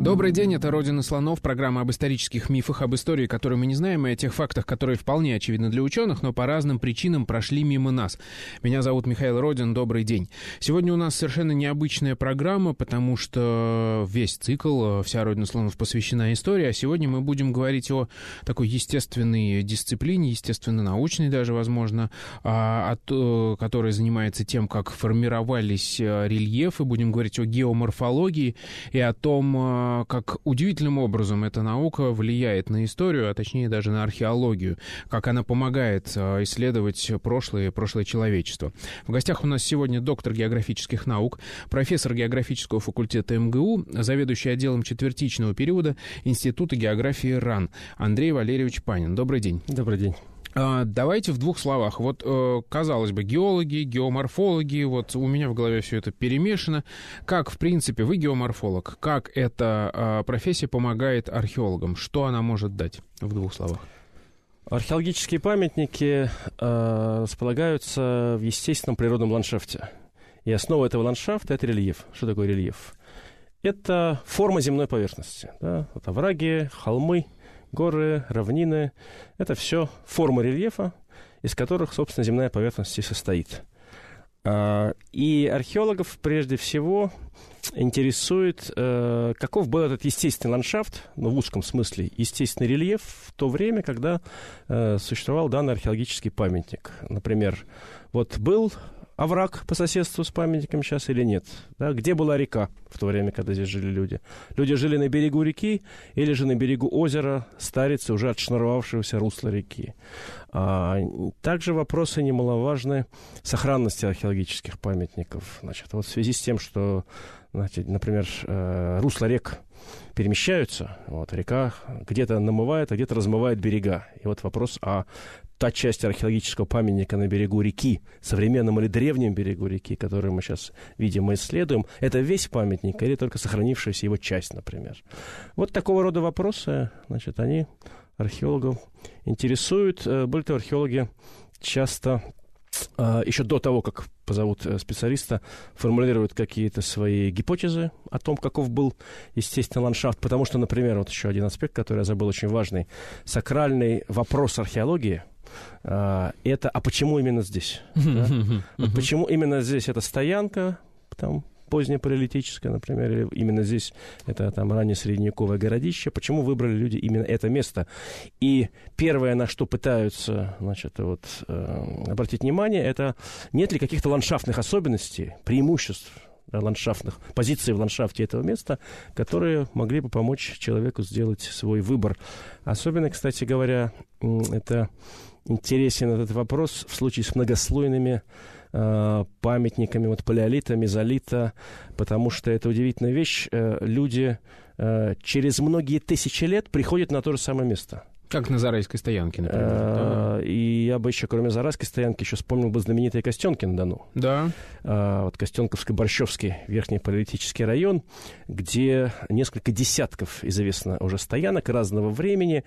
Добрый день, это «Родина слонов», программа об исторических мифах, об истории, которую мы не знаем, и о тех фактах, которые вполне очевидны для ученых, но по разным причинам прошли мимо нас. Меня зовут Михаил Родин, добрый день. Сегодня у нас совершенно необычная программа, потому что весь цикл «Вся Родина слонов» посвящена истории, а сегодня мы будем говорить о такой естественной дисциплине, естественно-научной даже, возможно, а, от, которая занимается тем, как формировались э, рельефы, будем говорить о геоморфологии и о том, э, как удивительным образом эта наука влияет на историю, а точнее даже на археологию, как она помогает а, исследовать прошлое, прошлое человечества. В гостях у нас сегодня доктор географических наук, профессор географического факультета МГУ, заведующий отделом четвертичного периода Института географии РАН Андрей Валерьевич Панин. Добрый день. Добрый день. А, давайте в двух словах. Вот, э, казалось бы, геологи, геоморфологи, вот у меня в голове все это перемешано. Как, в принципе, вы геоморфолог, как эта а, профессия помогает археологам? Что она может дать в двух словах? Археологические памятники э, располагаются в естественном природном ландшафте. И основа этого ландшафта — это рельеф. Что такое рельеф? Это форма земной поверхности. Да? Это овраги, холмы — горы, равнины. Это все формы рельефа, из которых, собственно, земная поверхность и состоит. А, и археологов прежде всего интересует, э, каков был этот естественный ландшафт, ну, в узком смысле, естественный рельеф в то время, когда э, существовал данный археологический памятник. Например, вот был овраг по соседству с памятником сейчас или нет? Да? Где была река в то время, когда здесь жили люди? Люди жили на берегу реки или же на берегу озера Старицы, уже отшнуровавшегося русла реки? А, также вопросы немаловажны сохранности археологических памятников. Значит, вот в связи с тем, что, значит, например, э, русло рек перемещаются. Вот, река где-то намывает, а где-то размывает берега. И вот вопрос о та часть археологического памятника на берегу реки, современном или древнем берегу реки, который мы сейчас видим и исследуем, это весь памятник или только сохранившаяся его часть, например. Вот такого рода вопросы, значит, они археологов интересуют. Э, более того, археологи часто еще до того, как позовут э, специалиста, формулируют какие-то свои гипотезы о том, каков был естественный ландшафт. Потому что, например, вот еще один аспект, который я забыл, очень важный. Сакральный вопрос археологии – а, это, а почему именно здесь? Да? Вот почему именно здесь эта стоянка, там, позднее палеолитическое, например, или именно здесь это там ранее средневековое городище. Почему выбрали люди именно это место? И первое, на что пытаются, значит, вот, э, обратить внимание, это нет ли каких-то ландшафтных особенностей, преимуществ ландшафтных позиций в ландшафте этого места, которые могли бы помочь человеку сделать свой выбор. Особенно, кстати говоря, это интересен этот вопрос в случае с многослойными э, памятниками вот палеолита, мезолита, потому что это удивительная вещь. Э, люди э, через многие тысячи лет приходят на то же самое место. Как на Зарайской стоянке, например. И я бы еще, кроме Зарайской стоянки, еще вспомнил бы знаменитые Костенки на Дону. Да. Вот Костенковско-Борщевский верхний политический район, где несколько десятков, известно, уже стоянок разного времени,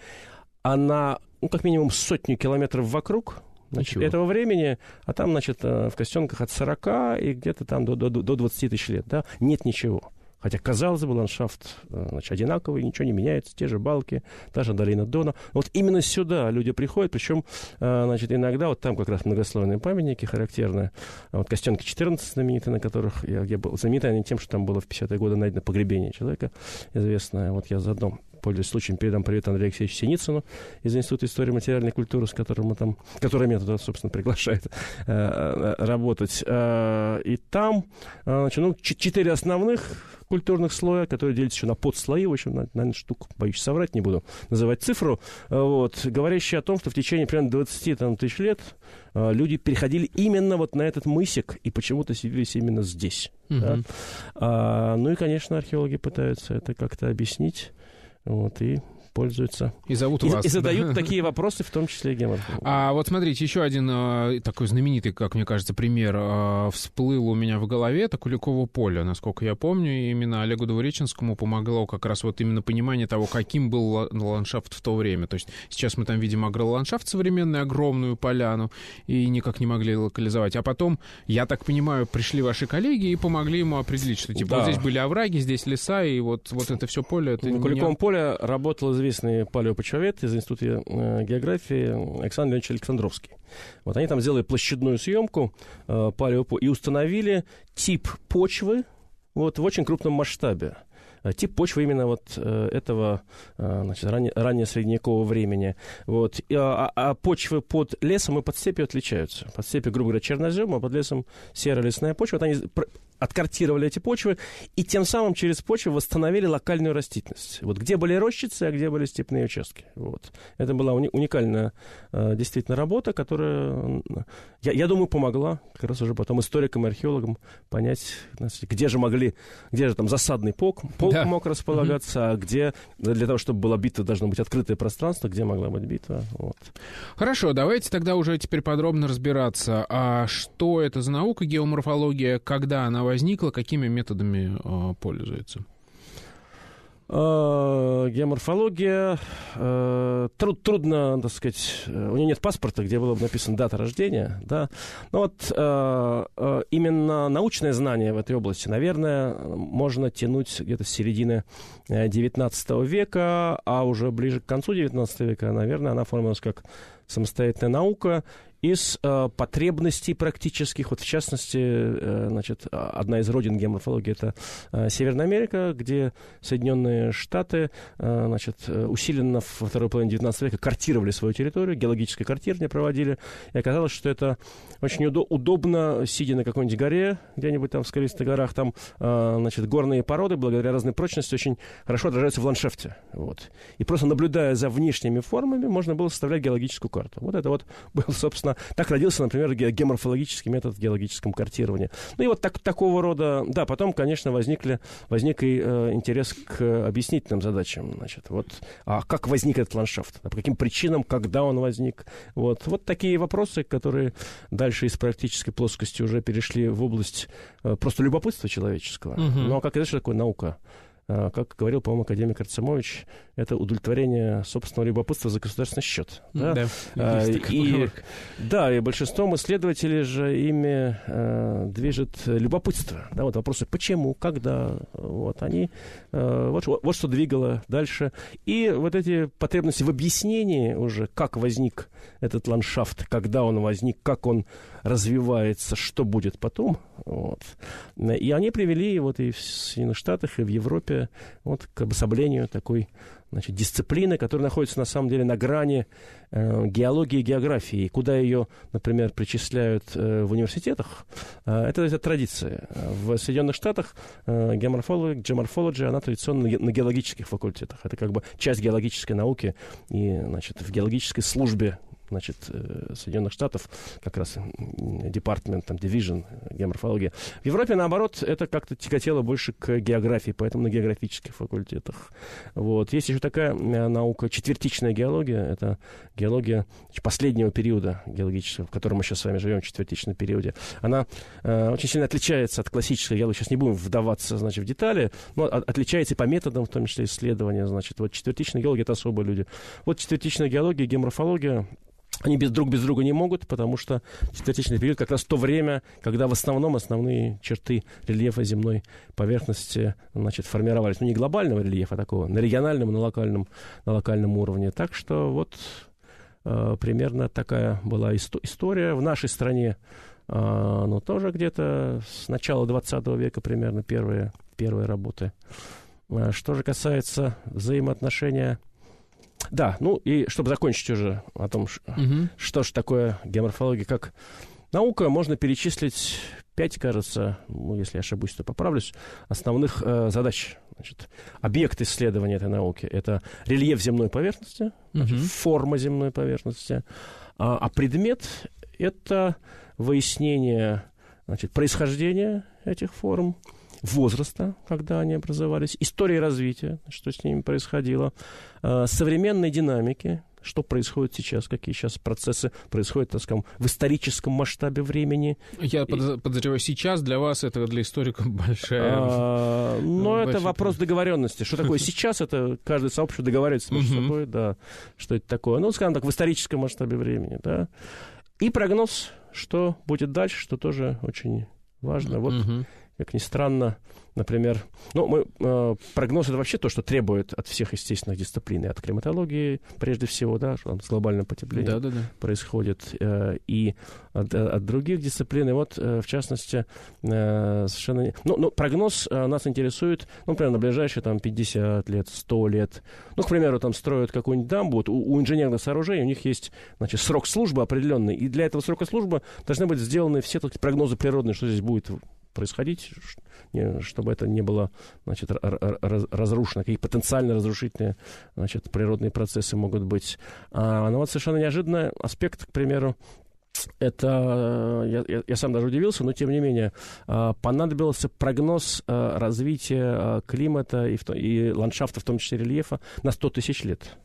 а на, ну, как минимум, сотню километров вокруг значит, этого времени, а там, значит, э, в Костенках от 40 и где-то там до, до, до 20 тысяч лет, да, нет ничего. Хотя, казалось бы, ландшафт э, значит, одинаковый, ничего не меняется, те же балки, та же долина Дона. Вот именно сюда люди приходят, причем, э, значит, иногда вот там как раз многослойные памятники характерные. Вот Костенки 14 знаменитые, на которых я, я был знаменитые они тем, что там было в 50-е годы найдено погребение человека известное. Вот я заодно пользуясь случаем, передам привет Андрею Алексеевичу Синицыну из Института истории материальной культуры, с которым мы там, который меня туда, собственно, приглашает э, э работать. Э, и там, э, значит, ну, четыре основных культурных слоя, которые делятся еще на подслои, в общем, наверное, штук, боюсь соврать, не буду называть цифру, э, вот, говорящие о том, что в течение примерно 20 там, тысяч лет люди переходили именно вот на этот мысик и почему-то селились именно здесь. Угу. Да? А, ну и, конечно, археологи пытаются это как-то объяснить. Вот, и пользуются. И зовут и, вас. И задают да. такие вопросы, в том числе геморфологи. А вот смотрите, еще один э, такой знаменитый, как мне кажется, пример э, всплыл у меня в голове. Это Куликово поле. Насколько я помню, именно Олегу Двуреченскому помогло как раз вот именно понимание того, каким был ландшафт в то время. То есть сейчас мы там видим агроландшафт современный, огромную поляну, и никак не могли локализовать. А потом, я так понимаю, пришли ваши коллеги и помогли ему определить, что типа да. вот здесь были овраги, здесь леса, и вот, вот это все поле... Это На Куликовом не... поле работал известный палеопочвовед из Института э, географии Александр Леонидович Александровский. Вот они там сделали площадную съемку э, палеопо и установили тип почвы вот, в очень крупном масштабе. Э, тип почвы именно вот э, этого значит, ранее, ранее средневекового времени. Вот. А, а почвы под лесом и под степью отличаются. Под степью, грубо говоря, чернозем, а под лесом серая лесная почва. Вот они откартировали эти почвы и тем самым через почву восстановили локальную растительность. Вот где были рощицы, а где были степные участки. Вот. Это была уни- уникальная э, действительно работа, которая, я, я думаю, помогла как раз уже потом историкам и археологам понять, где же могли, где же там засадный полк, полк да. мог располагаться, mm-hmm. а где для того, чтобы была битва, должно быть открытое пространство, где могла быть битва. Вот. Хорошо, давайте тогда уже теперь подробно разбираться, а что это за наука геоморфология, когда она возникла, какими методами э, пользуется? Uh, геоморфология. Uh, труд, трудно, так сказать, uh, у нее нет паспорта, где было бы написано дата рождения, да. Но вот uh, именно научное знание в этой области, наверное, можно тянуть где-то с середины XIX века, а уже ближе к концу XIX века, наверное, она оформилась как самостоятельная наука из э, потребностей практических. Вот в частности, э, значит, одна из родин геоморфологии это э, Северная Америка, где Соединенные Штаты э, значит, усиленно во второй половине 19 века картировали свою территорию, геологическое картирование проводили, и оказалось, что это очень удо- удобно, сидя на какой-нибудь горе, где-нибудь там в скалистых горах, там, э, значит, горные породы, благодаря разной прочности, очень хорошо отражаются в ландшафте. Вот. И просто наблюдая за внешними формами, можно было составлять геологическую карту. Вот это вот был, собственно, так родился, например, геоморфологический метод в геологическом картировании. Ну и вот так, такого рода... Да, потом, конечно, возникли, возник и э, интерес к объяснительным задачам. Значит, вот, а как возник этот ландшафт? А по каким причинам, когда он возник? Вот, вот такие вопросы, которые дальше из практической плоскости уже перешли в область э, просто любопытства человеческого. Угу. Ну, а как это что такое наука? А, как говорил, по-моему, академик Арцемович, это удовлетворение собственного любопытства за государственный счет. Да, да, а, и, да и большинством исследователей же ими а, движет любопытство. Да, вот вопросы почему, когда, вот они, а, вот, вот что двигало дальше. И вот эти потребности в объяснении уже, как возник этот ландшафт, когда он возник, как он развивается, что будет потом. Вот. И они привели вот и в Соединенных Штатах, и в Европе вот, к обособлению такой значит, дисциплины, которая находится на самом деле на грани э, геологии и географии. Куда ее, например, причисляют э, в университетах, э, это, это традиция. В Соединенных Штатах э, геоморфология, геоморфология, она традиционно на геологических факультетах. Это как бы часть геологической науки и значит, в геологической службе значит, э, Соединенных Штатов, как раз департамент, там, division, геоморфология. В Европе, наоборот, это как-то тяготело больше к географии, поэтому на географических факультетах. Вот. Есть еще такая э, наука, четвертичная геология, это геология последнего периода геологического, в котором мы сейчас с вами живем, в четвертичном периоде. Она э, очень сильно отличается от классической геологии. Сейчас не будем вдаваться, значит, в детали, но отличается и по методам, в том числе исследования, значит. Вот четвертичная геология — это особые люди. Вот четвертичная геология, геоморфология, они без друг без друга не могут, потому что четвертичный период как раз то время, когда в основном основные черты рельефа земной поверхности значит, формировались. Ну, не глобального рельефа такого, на региональном, на локальном, на локальном уровне. Так что вот э, примерно такая была иsto- история. В нашей стране, э, ну, тоже где-то с начала 20 века примерно первые, первые работы. Э, что же касается взаимоотношения да, ну и чтобы закончить уже о том, угу. что же такое геоморфология как наука, можно перечислить пять, кажется, ну, если я ошибусь, то поправлюсь, основных э, задач. Значит, объект исследования этой науки — это рельеф земной поверхности, значит, угу. форма земной поверхности, а, а предмет — это выяснение значит, происхождения этих форм, возраста, когда они образовались, истории развития, что с ними происходило, э, современной динамики, что происходит сейчас, какие сейчас процессы происходят, так скажем, в историческом масштабе времени. Я и... подозреваю, сейчас для вас это для историков большая... А, но это вопрос договоренности. Что такое сейчас? Это каждый сообщество договаривается между собой, да, что это такое. Ну, скажем так, в историческом масштабе времени, да. И прогноз, что будет дальше, что тоже очень важно. Вот, как ни странно, Например, ну, мы, э, прогноз это вообще то, что требует от всех естественных дисциплин, и от климатологии, прежде всего, да, что там с глобальным потеплением да, да, да. происходит, э, и от, э, от других дисциплин. И вот, э, в частности, э, совершенно... Ну, ну, прогноз э, нас интересует, ну, например, на ближайшие там 50 лет, 100 лет. Ну, к примеру, там строят какую-нибудь дамбу, вот, у, у инженерных сооружений у них есть, значит, срок службы определенный, и для этого срока службы должны быть сделаны все прогнозы природные, что здесь будет происходить, чтобы это не было значит, разрушено. Какие потенциально разрушительные значит, природные процессы могут быть. А, но вот совершенно неожиданный аспект, к примеру, это, я, я, я сам даже удивился, но тем не менее, а, понадобился прогноз а, развития климата и, и ландшафта, в том числе рельефа, на 100 тысяч лет.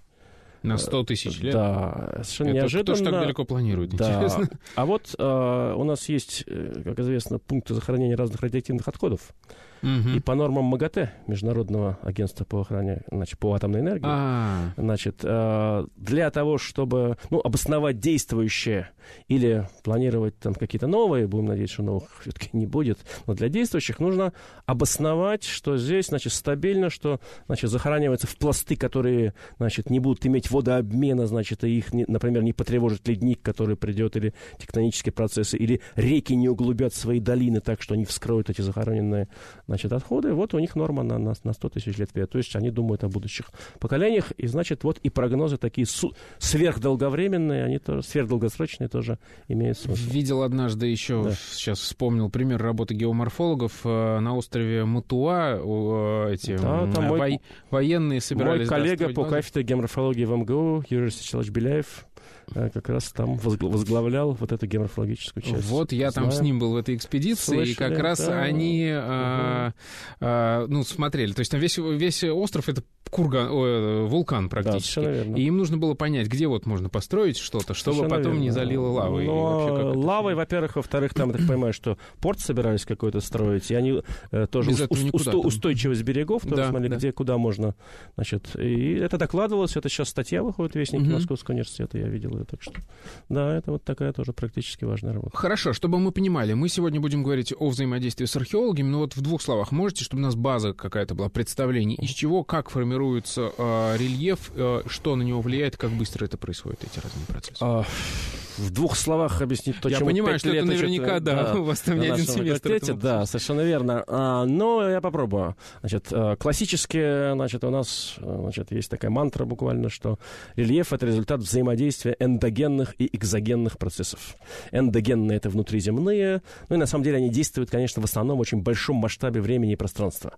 На 100 тысяч лет? Да, совершенно Это неожиданно. Кто ж так далеко планирует, да. интересно? А вот э, у нас есть, э, как известно, пункты захоронения разных радиоактивных отходов. Угу. И по нормам МАГАТЭ, Международного агентства по охране, значит, по атомной энергии, А-а-а. значит, э, для того, чтобы, ну, обосновать действующее или планировать там какие-то новые, будем надеяться, что новых все-таки не будет, но для действующих нужно обосновать, что здесь, значит, стабильно, что, значит, захоранивается в пласты, которые, значит, не будут иметь водообмена, значит, и их, например, не потревожит ледник, который придет, или тектонические процессы, или реки не углубят свои долины так, что они вскроют эти захороненные значит, отходы, вот у них норма на, на, на 100 тысяч лет вперед. То есть они думают о будущих поколениях, и, значит, вот и прогнозы такие сверхдолговременные, они тоже, сверхдолгосрочные тоже имеют смысл. Видел однажды еще, да. сейчас вспомнил пример работы геоморфологов э, на острове Мутуа, э, эти да, там во- мой, военные собирались... Мой коллега по кафедре геоморфологии в МГУ, Юрий Сечелович Беляев, как раз там возглавлял вот эту геоморфологическую часть. Вот я Знаю. там с ним был в этой экспедиции, Слышали, и как раз да. они, угу. а, а, ну, смотрели. То есть там весь, весь остров — это курган, о, вулкан практически. Да, и им нужно было понять, где вот можно построить что-то, чтобы совершенно потом верно. не залило лавой. Но лавой, во-первых, во-вторых, там, я так понимаю, что порт собирались какой-то строить, и они э, тоже ус- ус- устойчивость берегов, тоже да, смотрели, да. где, куда можно, значит, и это докладывалось, это сейчас статья выходит в Вестнике угу. Московского университета, я видел ее. Так что, да, это вот такая тоже практически важная работа. Хорошо, чтобы мы понимали, мы сегодня будем говорить о взаимодействии с археологами, но вот в двух словах можете, чтобы у нас база какая-то была, представление, из чего, как формируется э, рельеф, э, что на него влияет, как быстро это происходит, эти разные процессы? А, в двух словах объяснить то, Я понимаю, что это наверняка, да, да, у вас там не один семестр. Да, совершенно верно. А, но я попробую. Значит, э, классически, значит, у нас значит, есть такая мантра буквально, что рельеф — это результат взаимодействия эндогенных и экзогенных процессов. Эндогенные — это внутриземные, ну и на самом деле они действуют, конечно, в основном в очень большом масштабе времени и пространства.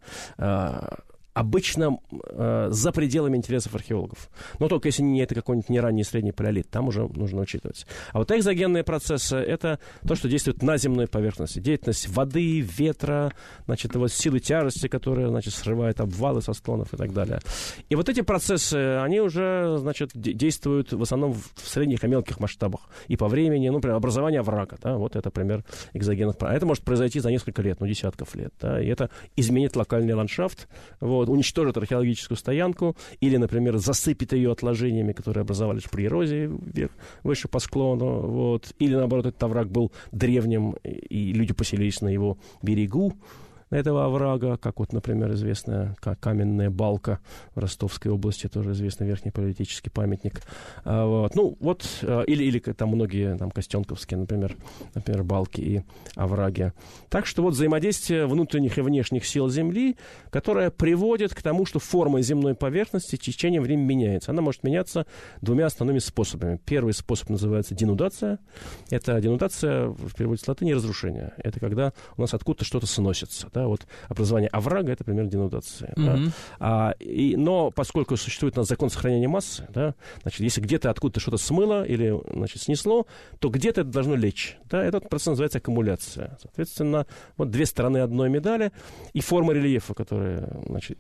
Обычно э, за пределами интересов археологов. Но только если не это какой-нибудь не ранний средний палеолит, там уже нужно учитывать. А вот экзогенные процессы — это то, что действует на земной поверхности. Деятельность воды, ветра, значит, вот силы тяжести, которые, значит, срывают обвалы со склонов и так далее. И вот эти процессы, они уже, значит, действуют в основном в средних и мелких масштабах. И по времени, ну, например, образование врага, да, вот это пример экзогенных. А это может произойти за несколько лет, ну, десятков лет, да, и это изменит локальный ландшафт, вот, уничтожит археологическую стоянку или, например, засыпет ее отложениями, которые образовались при эрозии вверх, выше по склону, вот, или, наоборот, этот овраг был древним, и люди поселились на его берегу, этого оврага, как вот, например, известная каменная балка в Ростовской области, тоже известный верхний политический памятник. А, вот. Ну, вот, а, или, или там многие, там, Костенковские, например, например, балки и овраги. Так что вот взаимодействие внутренних и внешних сил Земли, которое приводит к тому, что форма земной поверхности в течение времени меняется. Она может меняться двумя основными способами. Первый способ называется денудация. Это денудация, в переводе с латыни, разрушение. Это когда у нас откуда-то что-то сносится. Да? Да, вот образование оврага — это пример денудации. Mm-hmm. Да. А, и, но поскольку существует у нас закон сохранения массы, да, значит, если где-то откуда-то что-то смыло или, значит, снесло, то где-то это должно лечь, да, этот процесс называется аккумуляция. Соответственно, вот две стороны одной медали и форма рельефа, которые, значит,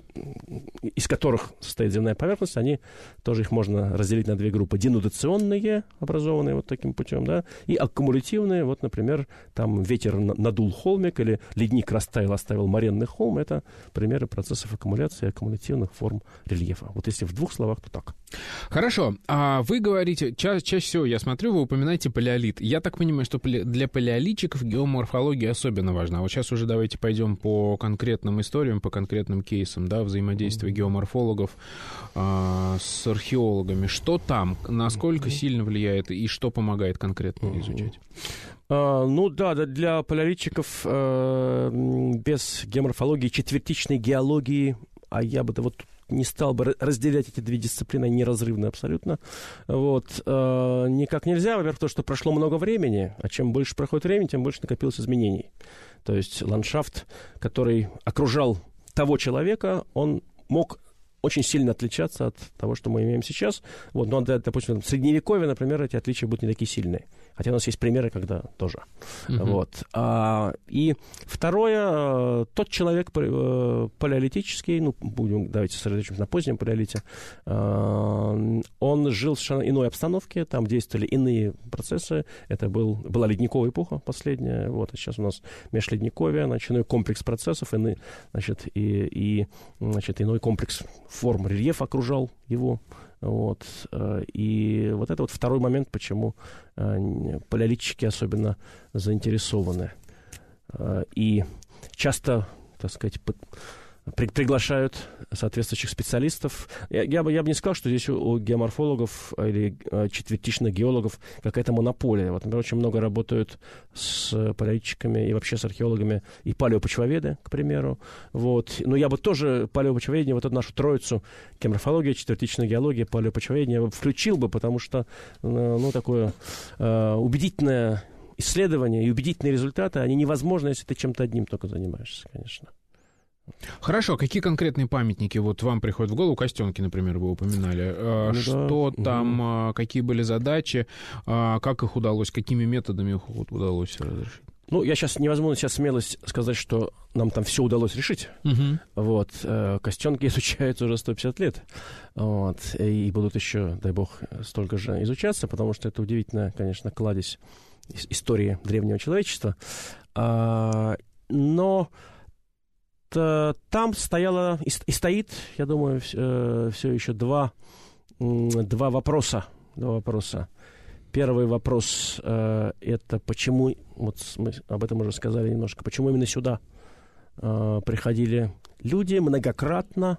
из которых состоит земная поверхность, они тоже их можно разделить на две группы. Денудационные, образованные вот таким путем, да, и аккумулятивные, вот, например, там ветер надул холмик или ледник растаял, оставил моренный холм, это примеры процессов аккумуляции аккумулятивных форм рельефа. Вот если в двух словах, то так. Хорошо. А вы говорите, ча- чаще всего, я смотрю, вы упоминаете палеолит. Я так понимаю, что для палеолитчиков геоморфология особенно важна. Вот сейчас уже давайте пойдем по конкретным историям, по конкретным кейсам, да, взаимодействия геоморфологов а, с археологами. Что там? Насколько сильно влияет и что помогает конкретно изучать? Uh, ну да, для палеолитчиков uh, без геоморфологии, четвертичной геологии, а я бы вот не стал бы разделять эти две дисциплины, они неразрывны абсолютно. Вот. Uh, никак нельзя, во-первых, то, что прошло много времени, а чем больше проходит времени, тем больше накопилось изменений. То есть ландшафт, который окружал того человека, он мог очень сильно отличаться от того, что мы имеем сейчас. Вот, но, допустим, в Средневековье, например, эти отличия будут не такие сильные. Хотя у нас есть примеры, когда тоже. Uh-huh. Вот. А, и второе, э, тот человек э, палеолитический, ну, будем, давайте сосредоточимся на позднем палеолите, э, он жил в совершенно иной обстановке, там действовали иные процессы. Это был, была ледниковая эпоха последняя, вот, а сейчас у нас межледниковье, значит, иной комплекс процессов, иные, значит, и, и значит, иной комплекс форм рельеф окружал его. Вот. Э, и вот это вот второй момент, почему э, палеолитчики особенно заинтересованы. Э, и часто, так сказать, при, приглашают соответствующих специалистов. Я, я, бы, я бы не сказал, что здесь у, у геоморфологов или э, четвертичных геологов какая-то монополия. Вот, например, очень много работают с палеолитчиками и вообще с археологами и палеопочвоведы, к примеру. Вот. Но я бы тоже палеопочвоведение, вот эту нашу троицу, геоморфология, четвертичная геология, палеопочвоведение, включил бы, потому что, э, ну, такое э, убедительное исследование и убедительные результаты, они невозможны, если ты чем-то одним только занимаешься, конечно. Хорошо, какие конкретные памятники вот вам приходят в голову? Костенки, например, вы упоминали. А, ну, что да. там, угу. какие были задачи, а, как их удалось, какими методами их удалось разрешить? Ну, я сейчас невозможно сейчас смелость сказать, что нам там все удалось решить. Угу. Вот. Э, костенки изучаются уже 150 лет. Вот. И будут еще, дай бог, столько же изучаться, потому что это удивительная, конечно, кладезь истории древнего человечества. Но там стояло и, стоит, я думаю, э, все еще два, два вопроса. Два вопроса. Первый вопрос э, это почему, вот мы об этом уже сказали немножко, почему именно сюда приходили люди многократно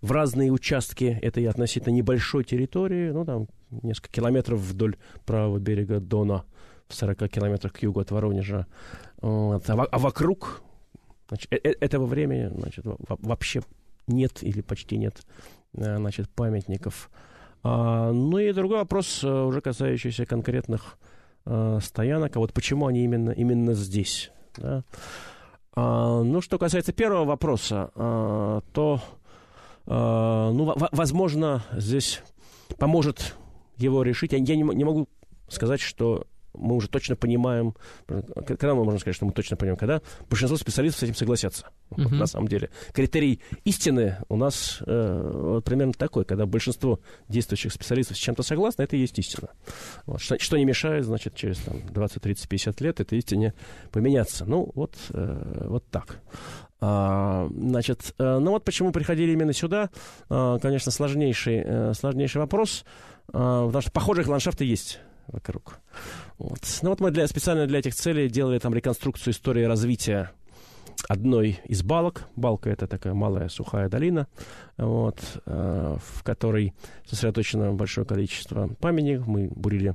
в разные участки этой относительно небольшой территории, ну там несколько километров вдоль правого берега Дона, в 40 километрах к югу от Воронежа. Вот. А, а вокруг Значит, э, э, этого времени значит, вообще нет или почти нет э, значит, памятников. А, ну и другой вопрос, уже касающийся конкретных стоянок. А вот почему они именно, именно здесь? Да? А, ну, что касается первого вопроса, а, то, ну, возможно, здесь поможет его решить. Я, не могу сказать, что мы уже точно понимаем, когда мы можем сказать, что мы точно понимаем, когда большинство специалистов с этим согласятся. Uh-huh. Вот, на самом деле. Критерий истины у нас э, вот, примерно такой, когда большинство действующих специалистов с чем-то согласны, это и есть истина. Вот, что, что не мешает, значит, через там, 20, 30, 50 лет этой истине поменяться. Ну, вот, э, вот так. А, значит, э, ну вот почему приходили именно сюда, а, конечно, сложнейший, э, сложнейший вопрос, а, потому что похожих ландшафты есть вокруг. Вот. Ну вот мы для, специально для этих целей делали там реконструкцию истории развития одной из балок. Балка — это такая малая сухая долина, вот, э, в которой сосредоточено большое количество памятников. Мы бурили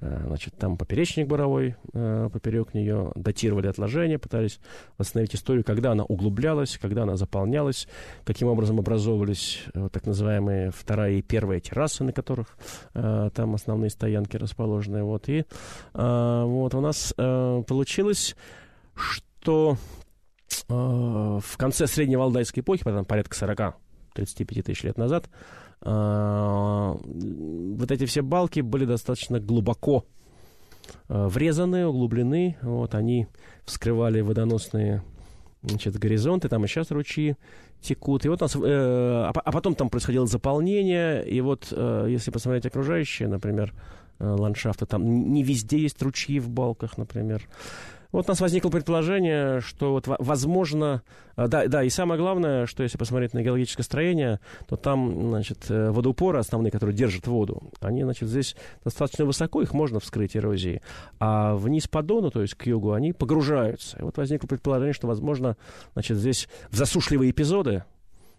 значит, там поперечник буровой э, поперек нее, датировали отложения, пытались восстановить историю, когда она углублялась, когда она заполнялась, каким образом образовывались э, так называемые вторая и первая террасы, на которых там основные стоянки расположены. Вот. И вот у нас получилось, что в конце средней валдайской эпохи, порядка 40-35 тысяч лет назад, вот эти все балки были достаточно глубоко врезаны, углублены. Вот, они вскрывали водоносные значит, горизонты, там и сейчас ручьи текут. И вот у нас, э, а, а потом там происходило заполнение, и вот э, если посмотреть окружающие, например, э, ландшафты, там не везде есть ручьи в балках, например. Вот у нас возникло предположение, что вот возможно, э, да, да, и самое главное, что если посмотреть на геологическое строение, то там, значит, э, водоупоры основные, которые держат воду, они, значит, здесь достаточно высоко, их можно вскрыть эрозией, а вниз по Дону, то есть к югу, они погружаются. И вот возникло предположение, что, возможно, значит, здесь в засушливые эпизоды,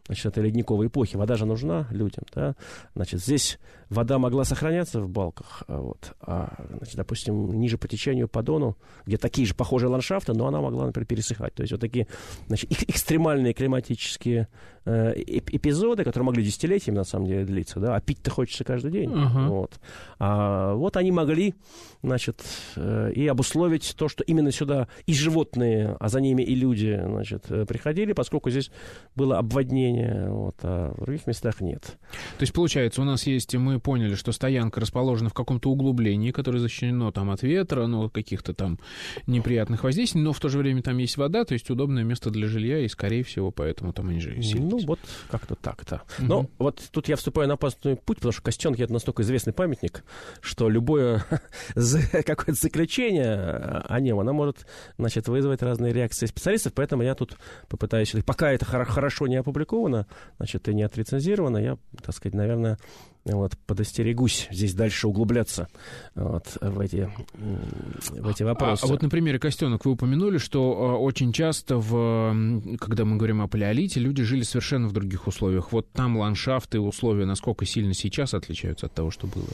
значит, этой ледниковой эпохи. Вода же нужна людям, да. Значит, здесь вода могла сохраняться в балках, а вот, а, значит, допустим, ниже по течению по Дону, где такие же похожие ландшафты, но она могла, например, пересыхать. То есть вот такие, значит, экстремальные климатические э, эпизоды, которые могли десятилетиями, на самом деле, длиться, да, а пить-то хочется каждый день. Uh-huh. Вот. А, вот они могли, значит, э, и обусловить то, что именно сюда и животные, а за ними и люди, значит, э, приходили, поскольку здесь было обводнение, вот, а в других местах нет. То есть, получается, у нас есть, мы поняли, что стоянка расположена в каком-то углублении, которое защищено там от ветра, ну, каких-то там неприятных воздействий, но в то же время там есть вода, то есть удобное место для жилья, и, скорее всего, поэтому там они жили. Ну, вот как-то так-то. Угу. Но вот тут я вступаю на опасный путь, потому что Костенки — это настолько известный памятник, что любое какое-то заключение о нем, оно может, значит, вызвать разные реакции специалистов, поэтому я тут попытаюсь, пока это хорошо не опубликовано, значит, и не отрецензировано, я, так сказать, наверное, вот, подостерегусь здесь дальше углубляться вот, в, эти, в эти вопросы. А, а вот на примере Костенок вы упомянули, что а, очень часто, в, когда мы говорим о палеолите, люди жили совершенно в других условиях. Вот там ландшафты, условия насколько сильно сейчас отличаются от того, что было?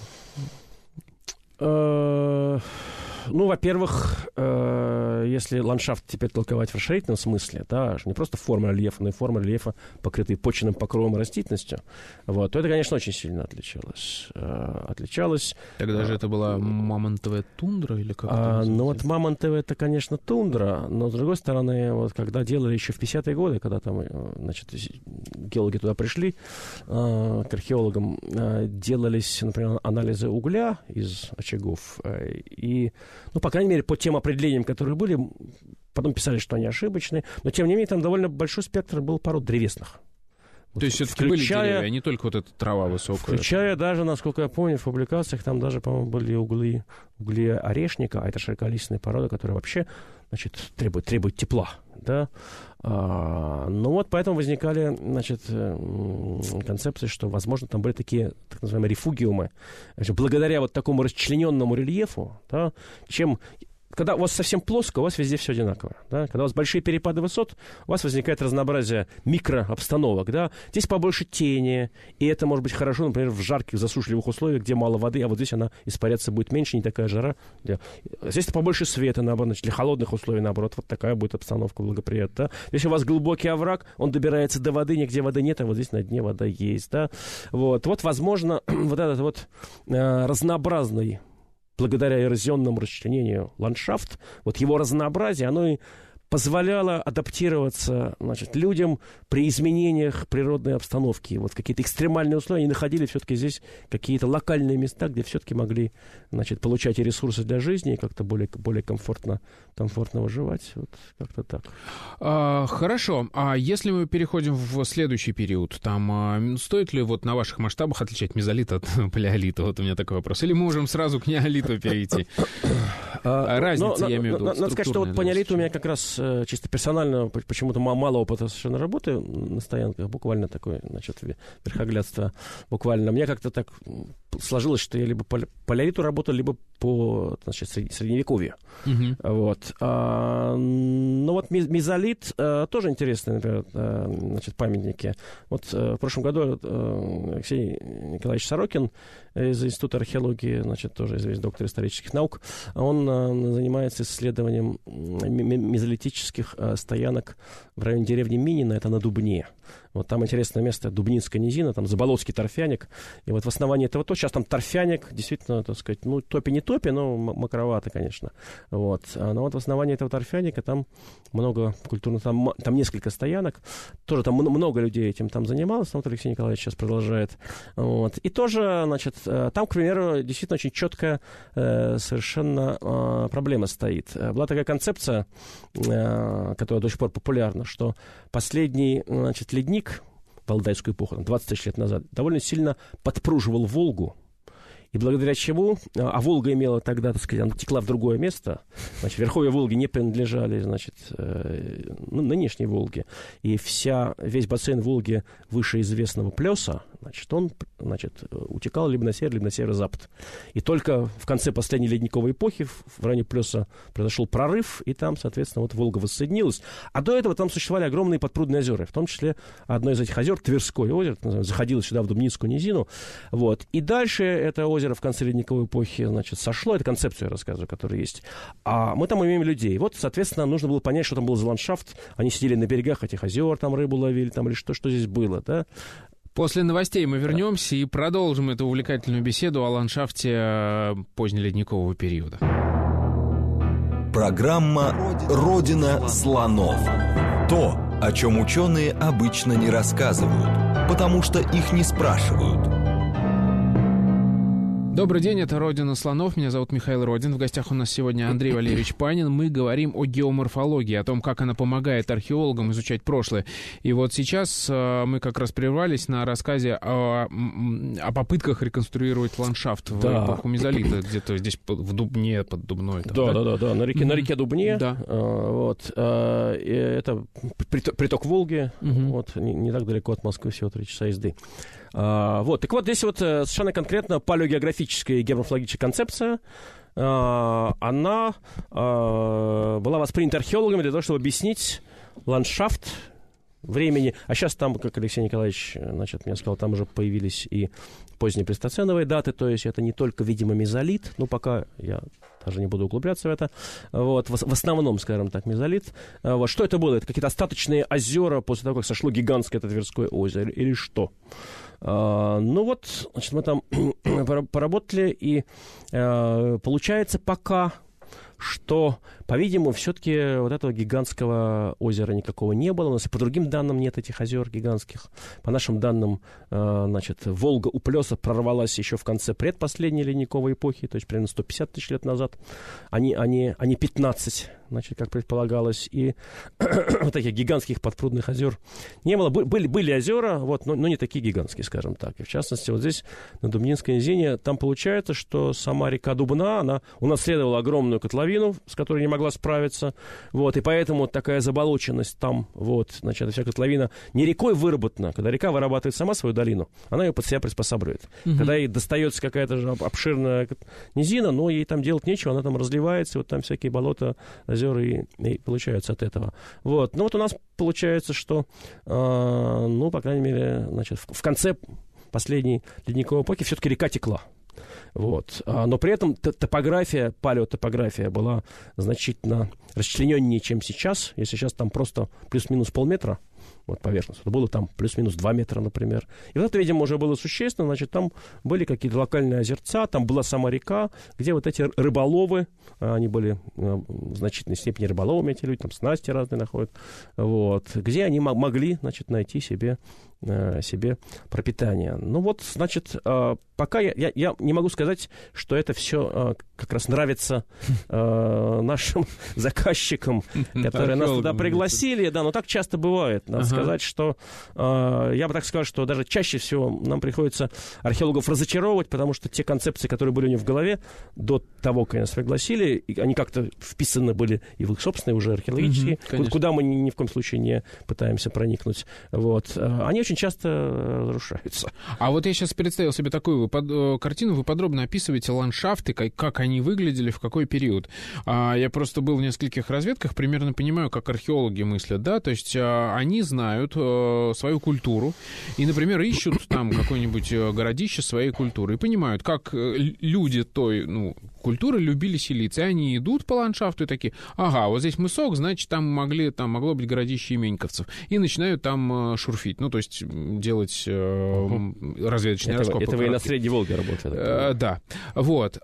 Э, ну, во-первых, э, если ландшафт теперь толковать в расширительном смысле, да, не просто форма рельефа, но и форма рельефа, покрытые почвенным покровом и растительностью, вот, то это, конечно, очень сильно отличалось. Э, отличалось. Тогда э, же это была мамонтовая тундра или как а, это Ну, вот мамонтовая это, конечно, тундра, но, с другой стороны, вот когда делали еще в 50-е годы, когда там, э, значит, геологи туда пришли, э, к археологам, э, делались, например, анализы угля из очагов, э, и ну, по крайней мере, по тем определениям, которые были, потом писали, что они ошибочные, но, тем не менее, там довольно большой спектр был пород древесных. То есть все-таки были деревья, а не только вот эта трава высокая? Включая даже, насколько я помню, в публикациях там даже, по-моему, были углы, угли орешника, а это широколистная порода, которая вообще, значит, требует, требует тепла, да. А, ну вот поэтому возникали, значит, концепции, что, возможно, там были такие, так называемые рефугиумы. Значит, благодаря вот такому расчлененному рельефу, да, чем когда у вас совсем плоско, у вас везде все одинаково. Да? Когда у вас большие перепады высот, у вас возникает разнообразие микрообстановок. Да? Здесь побольше тени, и это может быть хорошо, например, в жарких, засушливых условиях, где мало воды, а вот здесь она испаряться будет меньше, не такая жара. Здесь побольше света, наоборот, для холодных условий, наоборот, вот такая будет обстановка благоприятная. Да? Если у вас глубокий овраг, он добирается до воды, нигде воды нет, а вот здесь на дне вода есть. Да? Вот, вот возможно, вот этот вот э, разнообразный благодаря эрозионному расчленению ландшафт, вот его разнообразие, оно и позволяло адаптироваться значит, людям при изменениях природной обстановки. Вот какие-то экстремальные условия, они находили все-таки здесь какие-то локальные места, где все-таки могли значит, получать и ресурсы для жизни, и как-то более, более комфортно, комфортно выживать. Вот как-то так. А, хорошо. А если мы переходим в следующий период, там а, стоит ли вот на ваших масштабах отличать мезолит от палеолита? Вот у меня такой вопрос. Или мы можем сразу к неолиту перейти? А, Разница, я имею в виду, Надо сказать, что вот по неолиту у меня как раз чисто персонально почему-то мало опыта совершенно работы на стоянках, буквально такое, значит, верхоглядство буквально. Мне как-то так сложилось, что я либо по палеолиту работал, либо по значит, средневековью. Uh-huh. Вот. А, ну вот мезолит а, тоже интересные, например, а, значит, памятники. Вот а, в прошлом году а, Алексей Николаевич Сорокин из Института археологии, значит, тоже известный доктор исторических наук, он а, занимается исследованием мезолитических а, стоянок в районе деревни Минина, это на Дубне. Вот там интересное место, Дубнинская низина, там Заболоцкий торфяник. И вот в основании этого то, сейчас там торфяник, действительно, так сказать, ну, топи не топи, но макровато, конечно. Вот. А, но вот в основании этого торфяника там много культурных, там, там несколько стоянок, тоже там много людей этим там занималось, вот Алексей Николаевич сейчас продолжает. Вот. И тоже, значит, э, там, к примеру, действительно очень четкая э, совершенно э, проблема стоит. Была такая концепция, которая до сих пор популярна, что последний, значит, ледник в Алдайскую эпоху, 20 тысяч лет назад, довольно сильно подпруживал Волгу, и благодаря чему, а, а Волга имела тогда, так сказать, она текла в другое место, значит, верховья Волги не принадлежали, значит, э, ну, нынешней Волге, и вся, весь бассейн Волги выше известного плеса, значит, он, значит, утекал либо на север, либо на северо-запад. И только в конце последней ледниковой эпохи в районе плеса произошел прорыв, и там, соответственно, вот Волга воссоединилась. А до этого там существовали огромные подпрудные озера, в том числе одно из этих озер, Тверское озеро, заходило сюда в Дубнинскую низину, вот. И дальше это озеро озеро в конце ледниковой эпохи, значит, сошло. Это концепцию я рассказываю, которая есть. А мы там имеем людей. Вот, соответственно, нужно было понять, что там был за ландшафт. Они сидели на берегах этих озер, там рыбу ловили, там или что, что здесь было, да. После новостей мы вернемся и продолжим эту увлекательную беседу о ландшафте э, позднеледникового периода. Программа «Родина слонов». То, о чем ученые обычно не рассказывают, потому что их не спрашивают – Добрый день, это «Родина слонов». Меня зовут Михаил Родин. В гостях у нас сегодня Андрей Валерьевич Панин. Мы говорим о геоморфологии, о том, как она помогает археологам изучать прошлое. И вот сейчас э, мы как раз прервались на рассказе о, о попытках реконструировать ландшафт в да. эпоху мезолита, где-то здесь в Дубне, под Дубной. Там, да, да, да, да, на реке, mm-hmm. на реке Дубне. Да. Э, вот, э, это приток, приток Волги, mm-hmm. вот, не, не так далеко от Москвы, всего три часа езды. А, вот, так вот, здесь вот э, совершенно конкретно палеогеографическая и геоморфологическая концепция, а, она а, была воспринята археологами для того, чтобы объяснить ландшафт времени. А сейчас там, как Алексей Николаевич значит, мне сказал, там уже появились и поздние плестоценовые даты, то есть это не только, видимо, мезолит, ну, пока я даже не буду углубляться в это. Вот, в, в основном, скажем так, мезолит. Вот, что это было? Это какие-то остаточные озера после того, как сошло гигантское это Тверское озеро, или что? А, ну вот, значит, мы там поработали, и а, получается пока что, по-видимому, все-таки вот этого гигантского озера никакого не было. У нас по другим данным нет этих озер гигантских. По нашим данным, э, значит, Волга у Плеса прорвалась еще в конце предпоследней ледниковой эпохи, то есть примерно 150 тысяч лет назад. Они, они, они 15 значит, как предполагалось, и вот таких гигантских подпрудных озер не было. Были, были озера, вот, но, но не такие гигантские, скажем так. И в частности, вот здесь, на Дубнинской низине, там получается, что сама река Дубна, она унаследовала огромную котловину, с которой не могла справиться, вот, и поэтому такая заболоченность там, вот, значит, вся котловина не рекой выработана, когда река вырабатывает сама свою долину, она ее под себя приспосабливает. Угу. Когда ей достается какая-то же обширная низина, но ей там делать нечего, она там разливается, вот там всякие болота, озера и, и получаются от этого. Вот. Ну вот у нас получается, что, э, ну, по крайней мере, значит, в, в конце последней ледниковой эпохи все-таки река текла. Вот. А, но при этом топография, палеотопография была значительно расчлененнее, чем сейчас. Если сейчас там просто плюс-минус полметра, вот поверхность. Это было там плюс-минус 2 метра, например. И вот это, видимо, уже было существенно, значит, там были какие-то локальные озерца, там была сама река, где вот эти рыболовы, а, они были а, в значительной степени рыболовами, эти люди, там снасти разные находят, вот, где они могли, значит, найти себе себе пропитание. Ну вот, значит, э, пока я, я, я не могу сказать, что это все э, как раз нравится нашим заказчикам, которые нас туда пригласили. Да, но так часто бывает. Надо сказать, что я бы так сказал, что даже чаще всего нам приходится археологов разочаровывать, потому что те концепции, которые были у них в голове до того, как нас пригласили, они как-то вписаны были и в их собственные уже археологические, куда мы ни, ни в коем случае не пытаемся проникнуть. Вот. Они очень очень часто э, разрушаются. А вот я сейчас представил себе такую под, э, картину. Вы подробно описываете ландшафты, как, как они выглядели, в какой период. А, я просто был в нескольких разведках, примерно понимаю, как археологи мыслят, да, то есть а, они знают а, свою культуру и, например, ищут там какое-нибудь городище своей культуры и понимают, как люди той, ну, культуры любили селиться. И они идут по ландшафту и такие, ага, вот здесь мысок, значит, там, могли, там могло быть городище именьковцев. И начинают там э, шурфить, ну, то есть делать э, разведочные это, раскопы. Это вы и на Средней Волге работали. Э, да, вот.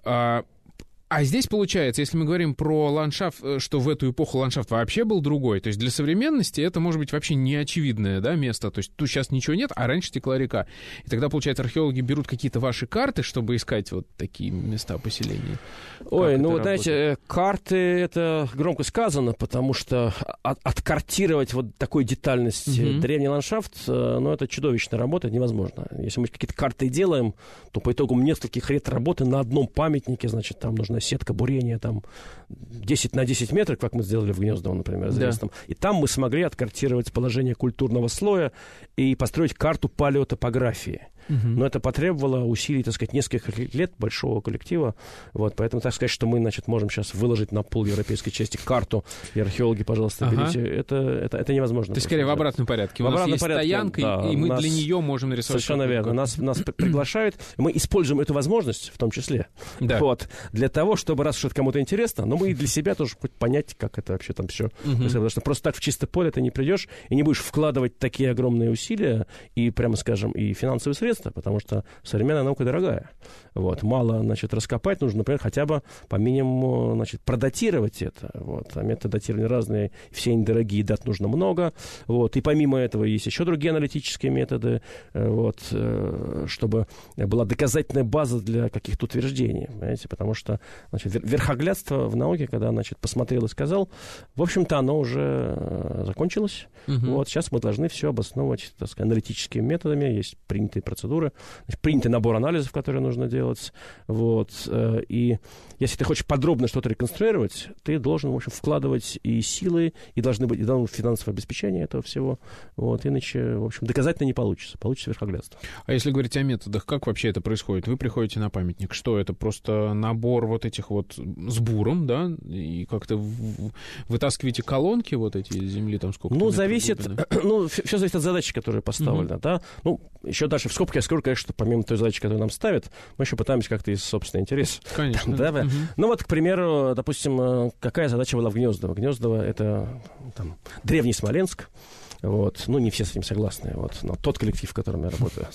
А, здесь получается, если мы говорим про ландшафт, э, что в эту эпоху ландшафт вообще был другой, то есть для современности это может быть вообще неочевидное да, место, то есть тут сейчас ничего нет, а раньше текла река. И тогда, получается, археологи берут какие-то ваши карты, чтобы искать вот такие места поселения. Ой, как ну вот знаете, э, карты это громко сказано, потому что от, откартировать вот такой детальности mm-hmm. древний ландшафт, э, ну это чудовищная работа, это невозможно. Если мы какие-то карты делаем, то по итогам нескольких лет работы на одном памятнике, значит, там нужно сетка бурения там 10 на 10 метров, как мы сделали в Гнездово, например, да. И там мы смогли откартировать положение культурного слоя и построить карту палеотопографии. Угу. Но это потребовало усилий, так сказать, нескольких лет большого коллектива. Вот, поэтому, так сказать, что мы, значит, можем сейчас выложить на пол европейской части карту, и археологи, пожалуйста, ага. берите. Это, это, это невозможно. То есть, скорее, в обратном порядке. В У нас есть порядке, стоянка, да, и мы нас, для нее можем нарисовать. Совершенно верно. Нас, нас приглашают, мы используем эту возможность в том числе. Да. Вот, для того, чтобы, раз что-то кому-то интересно, но мы и для себя тоже хоть понять, как это вообще там все. Угу. Потому что просто так в чисто поле ты не придешь и не будешь вкладывать такие огромные усилия и, прямо скажем, и финансовые средства, потому что современная наука дорогая. Вот. Мало, значит, раскопать, нужно, например, хотя бы по минимуму, значит, продатировать это. Вот. А методы датирования разные, все они дорогие, дат нужно много. Вот. И помимо этого есть еще другие аналитические методы, э, вот, э, чтобы была доказательная база для каких-то утверждений. Понимаете? Потому что значит, верхоглядство в науке, когда значит, посмотрел и сказал, в общем-то, оно уже э, закончилось. Угу. Вот. Сейчас мы должны все обосновывать так сказать, аналитическими методами, есть принятые процедуры, значит, принятый набор анализов, которые нужно делать. Вот. Э, и если ты хочешь подробно что-то реконструировать, ты должен, в общем, вкладывать и силы, и должны быть и должно быть финансовое обеспечение этого всего. Вот. Иначе, в общем, доказательно не получится. Получится верхоглядство. А если говорить о методах, как вообще это происходит? Вы приходите на памятник. Что это? Просто набор вот этих вот с буром, да? И как-то вытаскиваете колонки вот эти из земли, там сколько? Ну, зависит, ну, все зависит от задачи, которая поставлена, угу. да? Ну, еще дальше в скобках я скажу, конечно, помимо той задачи, которую нам ставят, мы еще пытаемся как-то из собственного интереса. Конечно. да, угу. Ну вот, к примеру, допустим, э, какая задача была в Гнездово? Гнездово — это там, древний Смоленск, вот. Ну, не все с этим согласны. Вот. Но тот коллектив, в котором я работаю.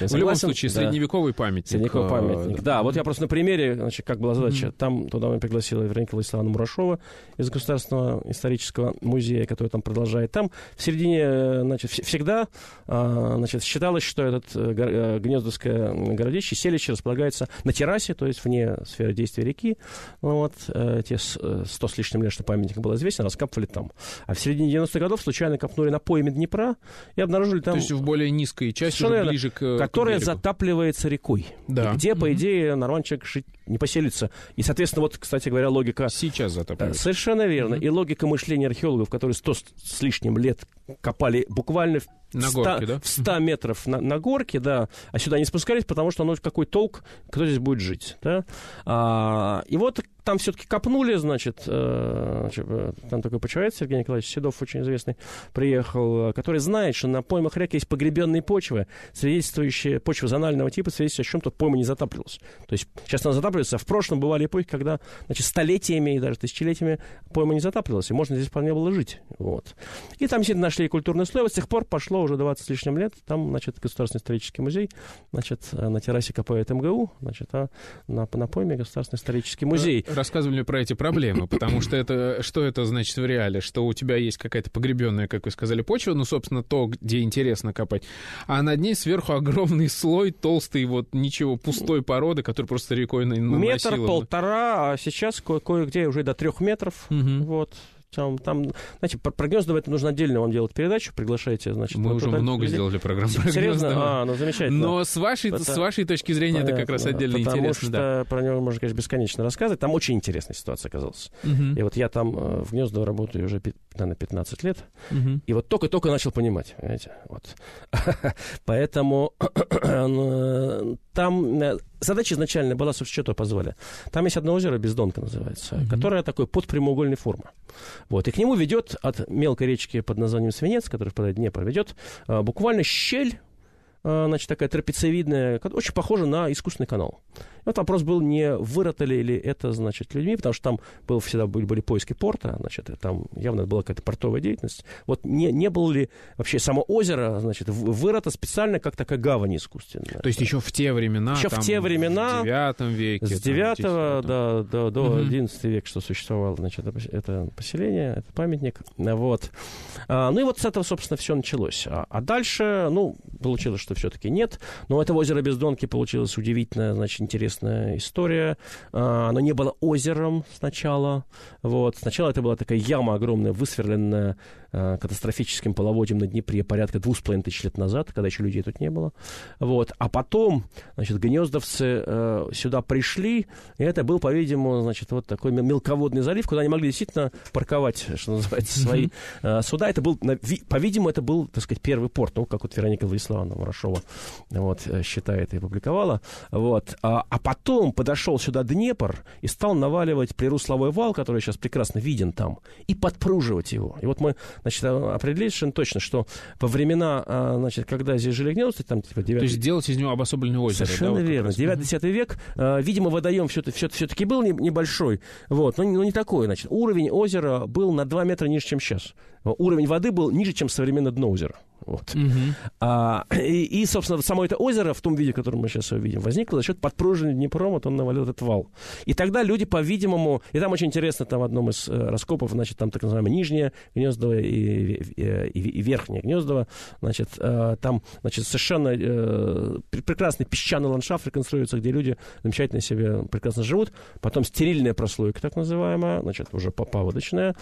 Я в любом случае, да. средневековый памятник. Средневековый э, памятник, да. да. Вот я просто на примере, значит, как была задача. Mm-hmm. Там туда мы пригласили Вероника Владиславовна Мурашова из Государственного исторического музея, который там продолжает. Там в середине, э, значит, всегда а, значит, считалось, что этот э, гнездовское городище, селище располагается на террасе, то есть вне сферы действия реки. Ну, вот те сто с лишним лет, что памятник был известен, раскапывали там. А в середине 90-х годов случайно копнули на пойме Днепра и обнаружили там... То есть в более низкой части, уже ближе к Которая к затапливается рекой. Да. Где, по идее, человек жить не поселится. И, соответственно, вот, кстати говоря, логика... Сейчас затапливается. Совершенно верно. Mm-hmm. И логика мышления археологов, которые сто с лишним лет копали буквально в на 100, горке, да? в 100 метров на, на горке, да, а сюда не спускались, потому что, ну, какой толк, кто здесь будет жить, да. А, и вот там все-таки копнули, значит, э, э, там такой почивает Сергей Николаевич Седов, очень известный, приехал, который знает, что на поймах рек есть погребенные почвы, свидетельствующие, почва зонального типа, свидетельствующие о чем-то пойма не затапливалась. То есть сейчас она затапливается, а в прошлом бывали эпохи, когда, значит, столетиями и даже тысячелетиями пойма не затапливалась, и можно здесь вполне было жить. Вот. И там действительно нашли культурный слой, вот с тех пор пошло уже 20 с лишним лет, там, значит, Государственный исторический музей, значит, на террасе копает МГУ, значит, а на, на пойме Государственный исторический музей рассказывали мне про эти проблемы, потому что это, что это значит в реале? Что у тебя есть какая-то погребенная, как вы сказали, почва, ну, собственно, то, где интересно копать, а над ней сверху огромный слой толстый, вот ничего, пустой породы, который просто рекой Метр, полтора, а сейчас ко- кое-где уже до трех метров, угу. вот. Там, там, знаете, про, про Гнездово это нужно отдельно вам делать передачу, приглашайте, значит. Мы уже много людей. сделали программ про Серьезно? А, ну замечательно. Но с вашей, потому, с вашей точки зрения Понятно, это как раз отдельно потому интересно. Потому что да. про него можно, конечно, бесконечно рассказывать. Там очень интересная ситуация оказалась. Угу. И вот я там э, в Гнездово работаю уже, наверное, 15 лет. Угу. И вот только-только начал понимать, понимаете, вот. Поэтому э, там э, задача изначально была, собственно, что позвали. Там есть одно озеро, Бездонка называется, mm-hmm. которое такое подпрямоугольной формы. Вот, и к нему ведет от мелкой речки под названием Свинец, который впадает в Днепр, ведет а, буквально щель значит, такая трапециевидная, очень похожа на искусственный канал. Вот вопрос был, не выротали ли это, значит, людьми, потому что там был, всегда были, были поиски порта, значит, там явно была какая-то портовая деятельность. Вот не, не было ли вообще само озеро, значит, вырото специально как такая гавань искусственная? То есть еще в те времена? Еще в те времена. В девятом веке. С девятого до, до, до XI века, что существовало, значит, это поселение, это памятник. Вот. А, ну и вот с этого, собственно, все началось. А, а дальше, ну, получилось, что все-таки нет. Но это озеро Бездонки получилось удивительно, значит, интересная история. А, оно не было озером сначала. Вот. Сначала это была такая яма огромная, высверленная катастрофическим половодьем на Днепре порядка двух с половиной тысяч лет назад, когда еще людей тут не было. Вот. А потом, значит, гнездовцы э, сюда пришли, и это был, по-видимому, значит, вот такой мелководный залив, куда они могли действительно парковать, что называется, свои э, суда. Это был, по-видимому, это был, так сказать, первый порт, ну, как вот Вероника Владиславовна Ворошова вот, э, считает и публиковала. Вот. А, а потом подошел сюда Днепр и стал наваливать прирусловой вал, который сейчас прекрасно виден там, и подпруживать его. И вот мы значит, определить совершенно точно, что во времена, а, значит, когда здесь жили гнезда, там, типа, 9... То есть сделать из него обособленное озеро, Совершенно да, вот верно. 9-10 век, а, видимо, водоем все-таки, все-таки был небольшой, вот, но, но не такой, значит. Уровень озера был на 2 метра ниже, чем сейчас. Уровень воды был ниже, чем современное дно озера. Вот. Угу. А, и, и, собственно, само это озеро в том виде, в котором мы сейчас его видим, возникло за счет подпруживания Днепром, вот он навалил этот вал. И тогда люди, по-видимому, и там очень интересно, там в одном из э, раскопов, значит, там так называемое нижнее гнездово и, и, и, и верхнее гнездово, значит, э, там, значит, совершенно э, прекрасный песчаный ландшафт реконструируется, где люди замечательно себе прекрасно живут, потом стерильная прослойка, так называемая, значит, уже паводочная,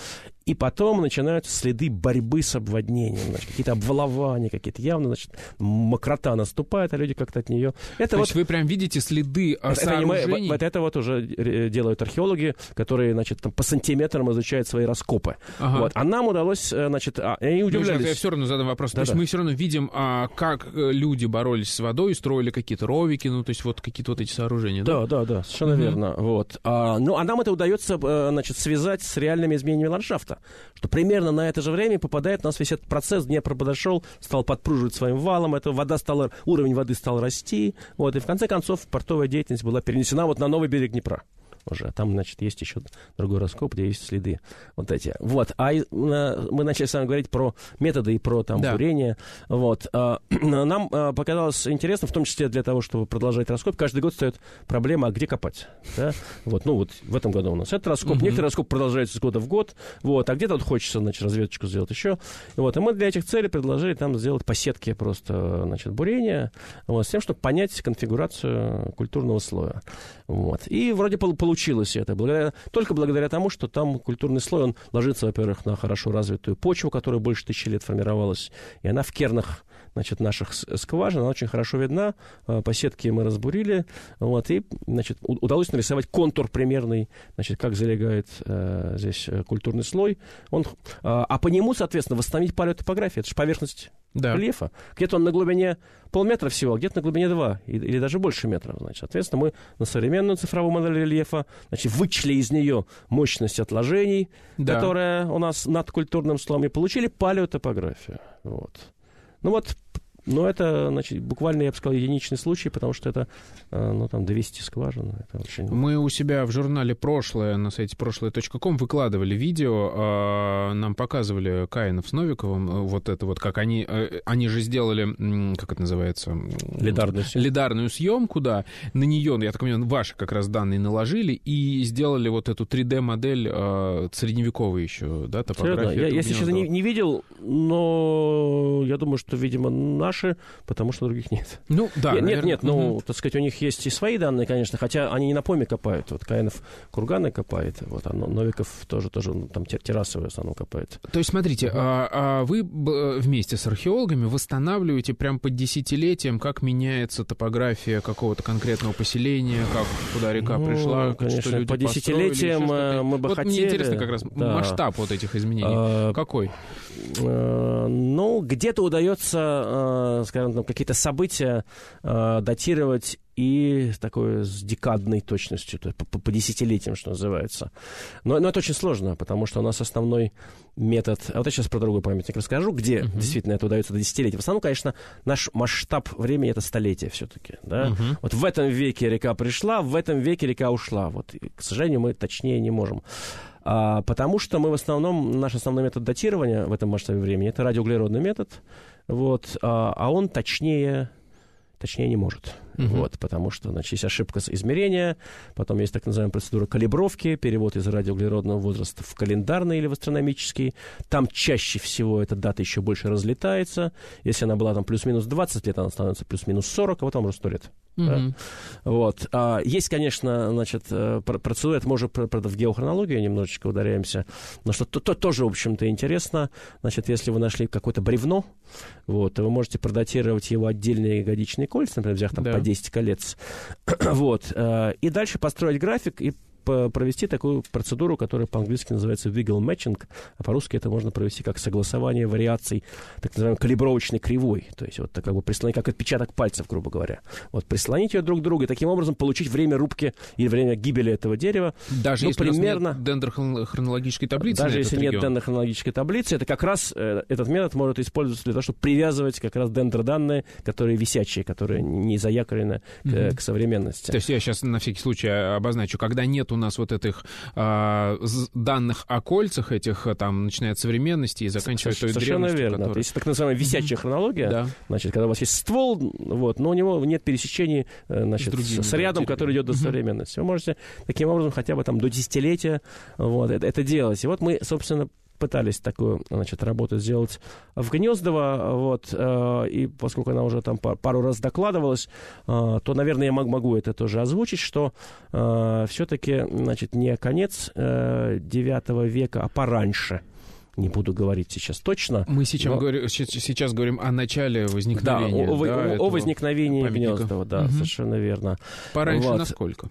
и потом начинаются следы борьбы с обводнением, значит, какие-то обвалования, какие-то явно, значит, мокрота наступает, а люди как-то от нее... Это То вот... есть вы прям видите следы это, сооружений? Это, это вот уже э, делают археологи, которые, значит, там, по сантиметрам изучают свои раскопы. Ага. Вот. А нам удалось, э, значит, а, они удивлялись. Ну, я все равно задам вопрос. Да, то есть мы все равно видим, а, как э, люди боролись с водой, строили какие-то ровики, ну, то есть вот какие-то вот эти сооружения, да? Да, да, да, совершенно угу. верно. Вот. А, ну, а нам это удается, значит, связать с реальными изменениями ландшафта место, что примерно на это же время попадает у нас весь этот процесс, Днепр подошел, стал подпруживать своим валом, эта вода стала, уровень воды стал расти, вот, и в конце концов портовая деятельность была перенесена вот на новый берег Днепра уже. Там, значит, есть еще другой раскоп, где есть следы вот эти. Вот. А мы начали с вами говорить про методы и про там да. бурение. Вот. А, нам а, показалось интересно, в том числе для того, чтобы продолжать раскоп, каждый год стоит проблема, а где копать. Да? Вот. Ну, вот в этом году у нас этот раскоп. Угу. Некоторые раскоп продолжаются с года в год. Вот. А где-то вот хочется, значит, разведочку сделать еще. Вот. И мы для этих целей предложили там сделать по сетке просто, значит, бурение, вот, с тем, чтобы понять конфигурацию культурного слоя. Вот. И вроде получилось получилось это. Благодаря, только благодаря тому, что там культурный слой, он ложится, во-первых, на хорошо развитую почву, которая больше тысячи лет формировалась, и она в кернах значит, наших скважин, она очень хорошо видна. А, по сетке мы разбурили, вот, и, значит, удалось нарисовать контур примерный, значит, как залегает э, здесь э, культурный слой. Он, э, а по нему, соответственно, восстановить палеотопографию. Это же поверхность да. рельефа. Где-то он на глубине полметра всего, а где-то на глубине 2 или, или даже больше метров. Значит. Соответственно, мы на современную цифровую модель рельефа значит, вычли из нее мощность отложений, да. которая у нас над культурным слоем, и получили палеотопографию. Вот. Ну вот но это, значит, буквально, я бы сказал, единичный случай, потому что это, э, ну, там, 200 скважин. Это очень... Мы у себя в журнале «Прошлое» на сайте прошлое.ком выкладывали видео, а, нам показывали Каинов с Новиковым, э, вот это вот, как они, э, они же сделали, как это называется? Лидарную съемку. Лидарную съемку, да. На нее, я так понимаю, ваши как раз данные наложили и сделали вот эту 3D-модель а, средневековой еще, да, топографию. Я, я, честно, не, не видел, но я думаю, что, видимо, наш наши, потому что других нет. Ну, да, Нет, наверное. нет, ну, угу. так сказать, у них есть и свои данные, конечно, хотя они не на поме копают. Вот Каинов курганы копает, вот, а Новиков тоже, тоже ну, там террасовые в основном копает. То есть, смотрите, а, а вы вместе с археологами восстанавливаете прям по десятилетиям, как меняется топография какого-то конкретного поселения, как куда река ну, пришла, конечно, что люди по десятилетиям э, мы бы вот хотели... Мне интересно как раз да. масштаб вот этих изменений. А, Какой? А, ну, где-то удается можно, скажем, там, какие-то события э, датировать и такой с декадной точностью, то есть по, по десятилетиям, что называется. Но, но это очень сложно, потому что у нас основной метод... А вот я сейчас про другой памятник расскажу, где uh-huh. действительно это удается до десятилетия. В основном, конечно, наш масштаб времени — это столетие все-таки. Да? Uh-huh. Вот в этом веке река пришла, в этом веке река ушла. Вот, и, к сожалению, мы точнее не можем. А, потому что мы в основном, наш основной метод датирования в этом масштабе времени — это радиоуглеродный метод, вот, а, а он точнее точнее не может. Uh-huh. Вот, потому что значит, есть ошибка измерения, потом есть так называемая процедура калибровки, перевод из радиоуглеродного возраста в календарный или в астрономический. Там чаще всего эта дата еще больше разлетается. Если она была там плюс-минус 20 лет, она становится плюс-минус 40, а потом уже 100 лет. Uh-huh. Да? Вот. А, есть, конечно, значит, э, процедура, это уже, правда, в геохронологию немножечко ударяемся, но что то, то тоже, в общем-то, интересно. Значит, если вы нашли какое-то бревно, вот, вы можете продатировать его отдельные ягодичные кольца, например, взяв там да. по 10 колец. вот. Э, и дальше построить график и провести такую процедуру, которая по-английски называется wiggle matching, а по-русски это можно провести как согласование вариаций так называемой калибровочной кривой. То есть вот так как бы прислонить, как отпечаток пальцев, грубо говоря. Вот прислонить ее друг к другу и таким образом получить время рубки и время гибели этого дерева. Даже ну, если примерно... нет дендрохронологической таблицы? Даже если нет дендрохронологической таблицы, это как раз э, этот метод может использоваться для того, чтобы привязывать как раз дендроданные, которые висячие, которые не заякорены mm-hmm. к, к современности. То есть я сейчас на всякий случай обозначу, когда нет у нас вот этих э, данных о кольцах этих, э, там, начиная от современности и заканчивая той Совершенно верно. Которая... Есть так называемая висячая mm-hmm. хронология. Да. Значит, когда у вас есть ствол, вот, но у него нет пересечений э, значит, с, с рядом, который идет до mm-hmm. современности. Вы можете таким образом хотя бы там до десятилетия вот, это, это делать. И вот мы, собственно, пытались такую, значит, работу сделать в Гнездово, вот, э, и поскольку она уже там пару раз докладывалась, э, то, наверное, я могу это тоже озвучить, что э, все-таки, значит, не конец э, 9 века, а пораньше не буду говорить сейчас точно. Мы сейчас, но... говорим, сейчас говорим о начале возникновения. Да, о, да, о, о возникновении памятника. Гнездова, да, угу. совершенно верно. Пораньше вот. насколько?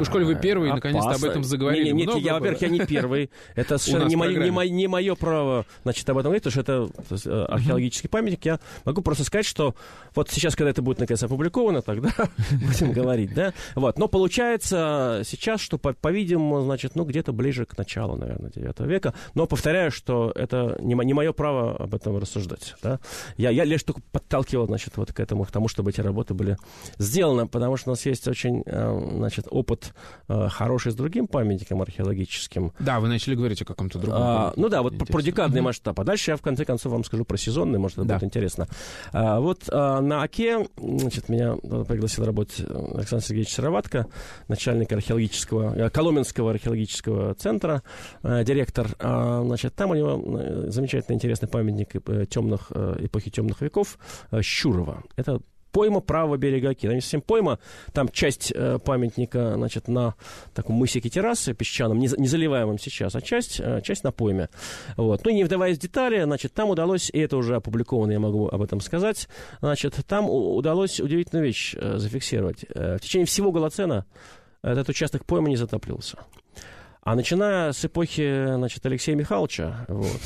Уж коли вы первый, наконец-то об этом заговорили. Нет, нет, я, во-первых, я не первый. Это совершенно не, мое, не, мое, не мое право значит, об этом говорить, потому что это э, археологический памятник. Я могу просто сказать, что вот сейчас, когда это будет наконец опубликовано, тогда будем говорить, да? Вот. Но получается сейчас, что, по-видимому, значит, ну, где-то ближе к началу, наверное, 9 века. Но повторяю, что это не, мое право об этом рассуждать, да? Я, я лишь только подталкивал, значит, вот к этому, к тому, чтобы эти работы были сделаны, потому что у нас есть очень, э, значит, значит, опыт э, хороший с другим памятником археологическим. Да, вы начали говорить о каком-то другом. А, ну да, вот про, декадный mm-hmm. масштаб. А дальше я в конце концов вам скажу про сезонный, может, это да. будет интересно. А, вот а, на ОКЕ, значит, меня пригласил работать Александр Сергеевич Сыроватко, начальник археологического, э, Коломенского археологического центра, а, директор. А, значит, там у него замечательный интересный памятник темных, эпохи темных веков Щурова. Это пойма правого берега Оки. Там совсем пойма, там часть э, памятника, значит, на таком мысике террасы песчаном, не, не заливаемом сейчас, а часть, э, часть на пойме. Вот. Ну, не вдаваясь в детали, значит, там удалось, и это уже опубликовано, я могу об этом сказать, значит, там удалось удивительную вещь э, зафиксировать. Э, в течение всего Голоцена этот участок поймы не затоплился. А начиная с эпохи, значит, Алексея Михайловича, вот,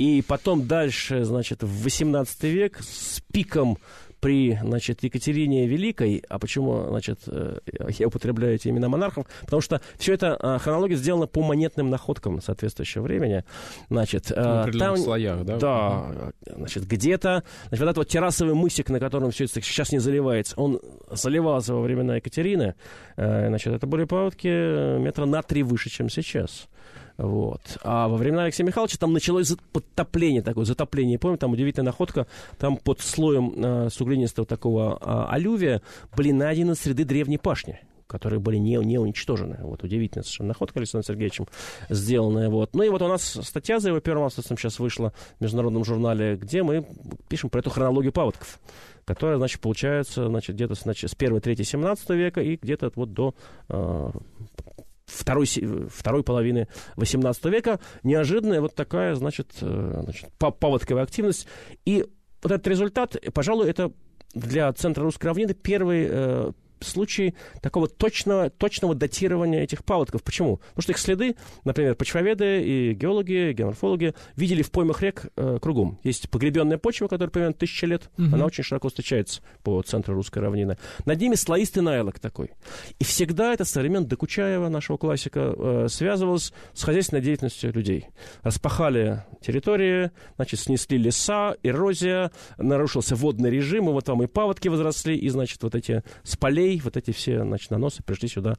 и потом дальше, значит, в 18 век с пиком при, значит, Екатерине Великой, а почему, значит, э, я употребляю эти имена монархов, потому что все это а, хронология сделана по монетным находкам соответствующего времени, значит, э, там, слоях, да? Да, значит, где-то, значит, вот этот вот террасовый мысик, на котором все это сейчас не заливается, он заливался во времена Екатерины, э, значит, это были паводки метра на три выше, чем сейчас. Вот. А во времена Алексея Михайловича там началось подтопление такое, затопление. Помню, там удивительная находка, там под слоем э, суглинистого такого э, алювия были найдены среды древней пашни которые были не, не уничтожены. Вот удивительная совершенно находка Александром Сергеевичем сделанная. Вот. Ну и вот у нас статья за его первым авторством сейчас вышла в международном журнале, где мы пишем про эту хронологию паводков которая, значит, получается, значит, где-то значит, с 1-3 17 века и где-то вот до э, второй, второй половины XVIII века неожиданная вот такая, значит, э, значит паводковая активность. И вот этот результат, пожалуй, это для Центра русской равнины первый, случай такого точного, точного датирования этих паводков. Почему? Потому что их следы, например, почвоведы и геологи, геоморфологи видели в поймах рек э, кругом. Есть погребенная почва, которая примерно тысяча лет, угу. она очень широко встречается по центру русской равнины. Над ними слоистый найлок такой. И всегда это со времен Докучаева, нашего классика, э, связывалось с хозяйственной деятельностью людей. Распахали территории, значит, снесли леса, эрозия, нарушился водный режим, и вот там и паводки возросли, и, значит, вот эти с полей, вот эти все, значит, наносы пришли сюда,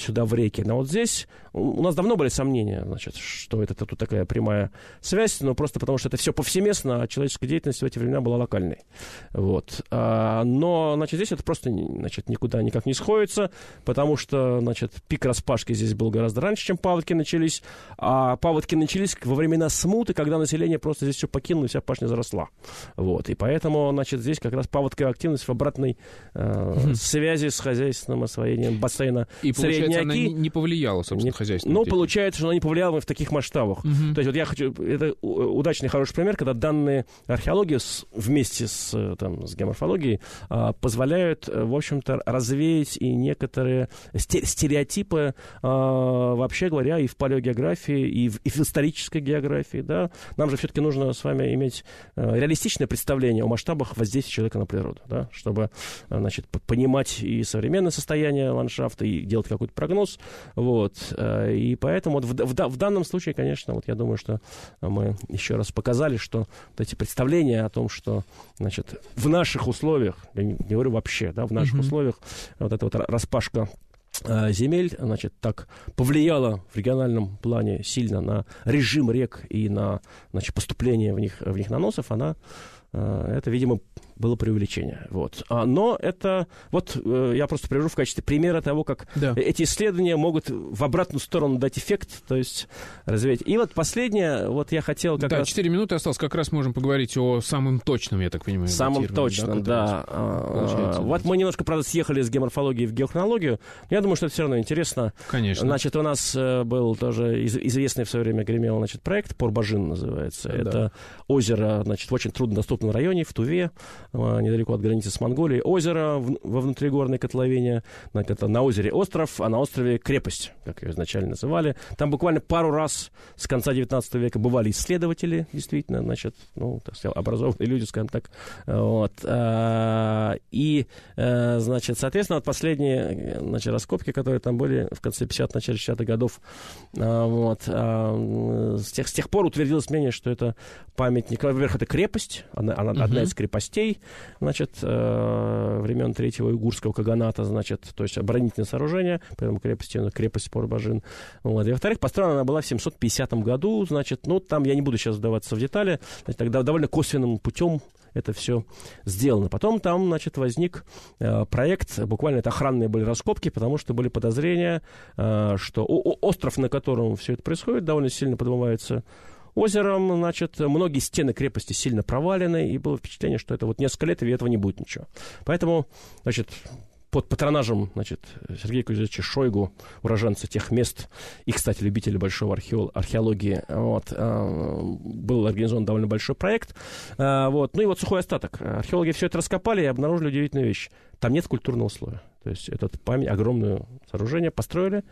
сюда в реки. Но вот здесь у нас давно были сомнения, значит, что это тут такая прямая связь, но просто потому, что это все повсеместно, а человеческая деятельность в эти времена была локальной. Вот. А, но, значит, здесь это просто, значит, никуда никак не сходится, потому что, значит, пик распашки здесь был гораздо раньше, чем паводки начались, а паводки начались во времена смуты, когда население просто здесь все покинуло, и вся пашня заросла. Вот. И поэтому, значит, здесь как раз паводковая активность в обратной э, связи с хозяйственным освоением бассейна И, получается, она не, не повлияла, собственно, не, хозяйственно. Ну, получается, что она не повлияла в таких масштабах. Угу. То есть вот я хочу... Это удачный, хороший пример, когда данные археологии с, вместе с, э, там, с геоморфологией а, позволяют, э, в общем-то, развеять и некоторые стереотипы, а, вообще говоря, и в палеогеографии, и в, и в исторической географии, да. Нам же все-таки нужно с вами иметь а, реалистичное представление о масштабах воздействия человека на природу, да, чтобы, значит, понимать и современное состояние ландшафта, и делать какой-то прогноз, вот. И поэтому вот в, в, в данном случае, конечно, вот я думаю, что мы еще раз показали, что вот эти представления о том, что, значит, в наших условиях, я не, не говорю вообще, да, в наших mm-hmm. условиях вот эта вот распашка э, земель, значит, так повлияла в региональном плане сильно на режим рек и на, значит, поступление в них, в них наносов, она, э, это, видимо, было преувеличение. Вот. А, но это... Вот э, я просто привожу в качестве примера того, как да. эти исследования могут в обратную сторону дать эффект, то есть развеять. И вот последнее, вот я хотел как да, раз... 4 минуты осталось, как раз можем поговорить о самом точном, я так понимаю. Самом точном, да. да. А, вот мы немножко, правда, съехали с геоморфологии в геохронологию. Я думаю, что это все равно интересно. Конечно. Значит, у нас э, был тоже известный в свое время гремел, значит, проект Порбажин называется. Да. Это озеро, значит, в очень труднодоступном районе, в Туве. Э, недалеко от границы с Монголией, озеро во внутригорной котловине, это на озере остров, а на острове крепость, как ее изначально называли. Там буквально пару раз с конца 19 века бывали исследователи, действительно, значит, ну, так сказать, образованные люди, скажем так. Вот. А, и, э, значит, соответственно, вот последние значит, раскопки, которые там были в конце 50-х, начале 60-х годов, вот, с тех, с тех пор утвердилось мнение, что это памятник, во-первых, это крепость, она, она uh-huh. одна из крепостей, значит, э, времен Третьего Уйгурского Каганата, значит, то есть оборонительное сооружение, поэтому крепость, крепость Порбажин. Вот. И, во-вторых, построена она была в 750 году, значит, ну, там я не буду сейчас вдаваться в детали, значит, тогда довольно косвенным путем это все сделано. Потом там, значит, возник э, проект, буквально это охранные были раскопки, потому что были подозрения, э, что о- остров, на котором все это происходит, довольно сильно подмывается озером, значит, многие стены крепости сильно провалены, и было впечатление, что это вот несколько лет, и этого не будет ничего. Поэтому, значит, под патронажем значит, Сергея Кузьевича Шойгу, уроженца тех мест, и, кстати, любителя большого археол- археологии, вот, э, был организован довольно большой проект. Э, вот. Ну и вот сухой остаток. Археологи все это раскопали и обнаружили удивительную вещь. Там нет культурного слоя. То есть этот память, огромное сооружение построили,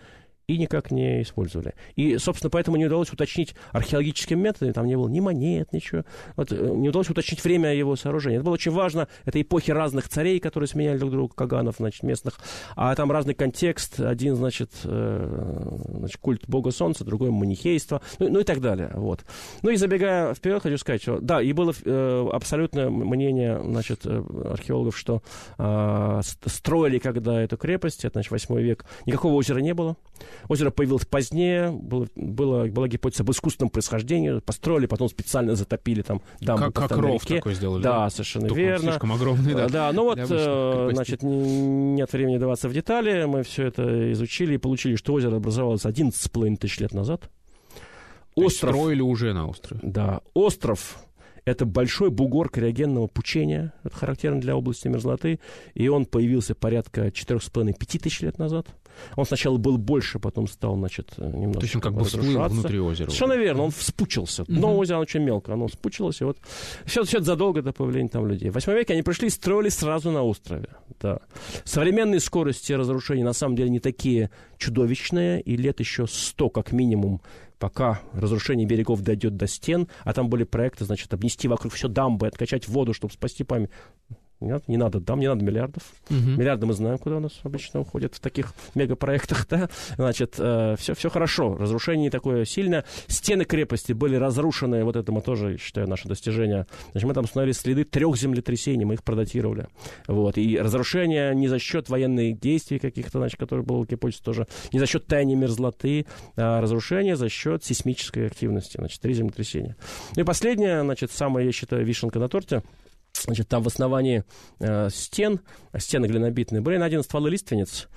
и никак не использовали. И, собственно, поэтому не удалось уточнить археологическим методом, там не было ни монет, ничего. Вот, э, не удалось уточнить время его сооружения. Это было очень важно. Это эпохи разных царей, которые сменяли друг друга, Каганов, значит, местных. А там разный контекст. Один, значит, э, значит культ бога солнца, другой манихейство, ну, ну и так далее. Вот. Ну и забегая вперед, хочу сказать, что да, и было э, абсолютное мнение, значит, э, археологов, что э, строили когда эту крепость, это, значит, 8 век, никакого озера не было. Озеро появилось позднее, было, было, была гипотеза об искусственном происхождении, построили, потом специально затопили там дамбу. Как, как ров такой сделали. Да, совершенно Только верно. слишком огромный, да. Да, ну вот, э, значит, нет времени даваться в детали, мы все это изучили и получили, что озеро образовалось 11,5 тысяч лет назад. Остров... строили уже на острове. Да, остров это большой бугор криогенного пучения, это характерно для области мерзлоты, и он появился порядка 4,5-5 тысяч лет назад. Он сначала был больше, потом стал, значит, немножко То есть он как бы всплыл внутри озера. Совершенно верно, он вспучился. Дно угу. озера, оно очень мелко, оно вспучилось, и вот все, все задолго до появления там людей. В 8 веке они пришли и строили сразу на острове. Да. Современные скорости разрушений на самом деле не такие чудовищные, и лет еще 100 как минимум пока разрушение берегов дойдет до стен, а там были проекты, значит, обнести вокруг все дамбы, откачать воду, чтобы спасти память. Нет, не надо дам, не надо миллиардов. Угу. Миллиарды мы знаем, куда у нас обычно уходят в таких мегапроектах, да. Значит, э, все, все хорошо. Разрушение не такое сильное. Стены крепости были разрушены. Вот это мы тоже, считаю, наше достижение. Значит, мы там установили следы трех землетрясений, мы их продатировали. Вот. И разрушение не за счет военных действий каких-то, значит, которые было в Кипольце тоже, не за счет тайни мерзлоты, а разрушение за счет сейсмической активности. Значит, три землетрясения. И последнее, значит, самое, я считаю, вишенка на торте – Значит, там в основании э, стен, стены глинобитные, были найдены стволы лиственниц,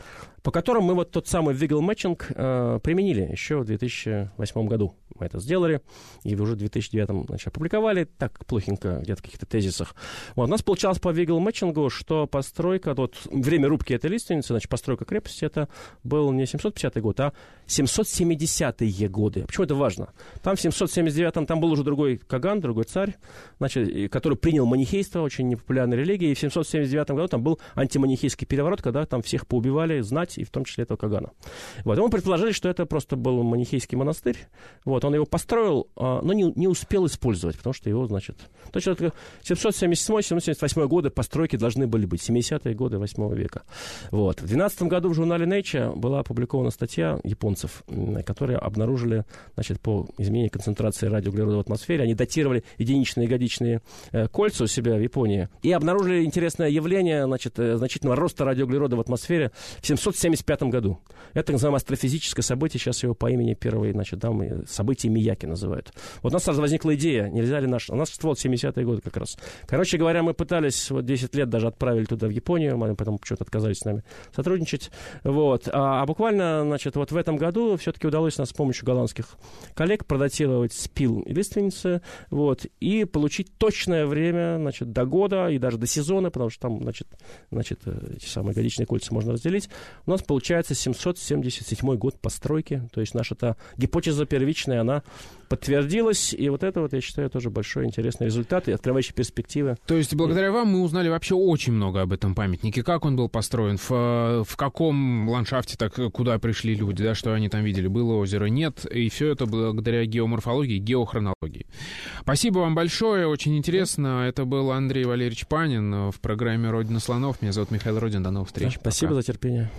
по которым мы вот тот самый вигл матчинг э, применили еще в 2008 году. Мы это сделали, и уже в 2009 значит, опубликовали, так плохенько, где-то в каких-то тезисах. Вот, у нас получалось по вигл матчингу, что постройка, вот время рубки этой лиственницы, значит, постройка крепости, это был не 750 год, а 770-е годы. Почему это важно? Там в 779-м, там был уже другой Каган, другой царь, значит, который принял манихейство, очень непопулярная религия, и в 779 году там был антиманихейский переворот, когда там всех поубивали, знать, и в том числе этого Кагана. Вот, мы предположили, что это просто был манихейский монастырь, вот, он его построил, а, но не, не успел использовать, потому что его, значит... То есть 777-778 годы постройки должны были быть, 70-е годы 8 века. Вот. В 12 году в журнале Nature была опубликована статья японцев, которые обнаружили, значит, по изменению концентрации радиоуглерода в атмосфере, они датировали единичные годичные э, кольца у себя в Японии и обнаружили интересное явление, значит, э, значительного роста радиоуглерода в атмосфере в 775 году. Это, так называемое астрофизическое событие, сейчас его по имени первой, значит, да, события событий Мияки называют. Вот у нас сразу возникла идея, нельзя ли наш... У нас существовал 70-е годы как раз. Короче говоря, мы пытались, вот 10 лет даже отправили туда, в Японию, мы потом почему-то отказались с нами сотрудничать. Вот. А, а буквально, значит, вот в этом году все-таки удалось нас с помощью голландских коллег продатировать спил и лиственницы, вот, и получить точное время, значит, до года и даже до сезона, потому что там, значит, значит эти самые годичные кольца можно разделить. У нас получается 777 год постройки, то есть наша-то гипотеза первичная, она подтвердилась, и вот это вот, я считаю, тоже большой интересный результат и открывающий перспективы. То есть благодаря вам мы узнали вообще очень много об этом памятнике, как он был построен, в, в каком ландшафте, так куда пришли люди, да, что они там видели, было озеро, нет, и все это благодаря геоморфологии, геохронологии. Спасибо вам большое, очень интересно. Это был Андрей Валерьевич Панин в программе «Родина слонов». Меня зовут Михаил Родин, до новых встреч. спасибо Пока. за терпение.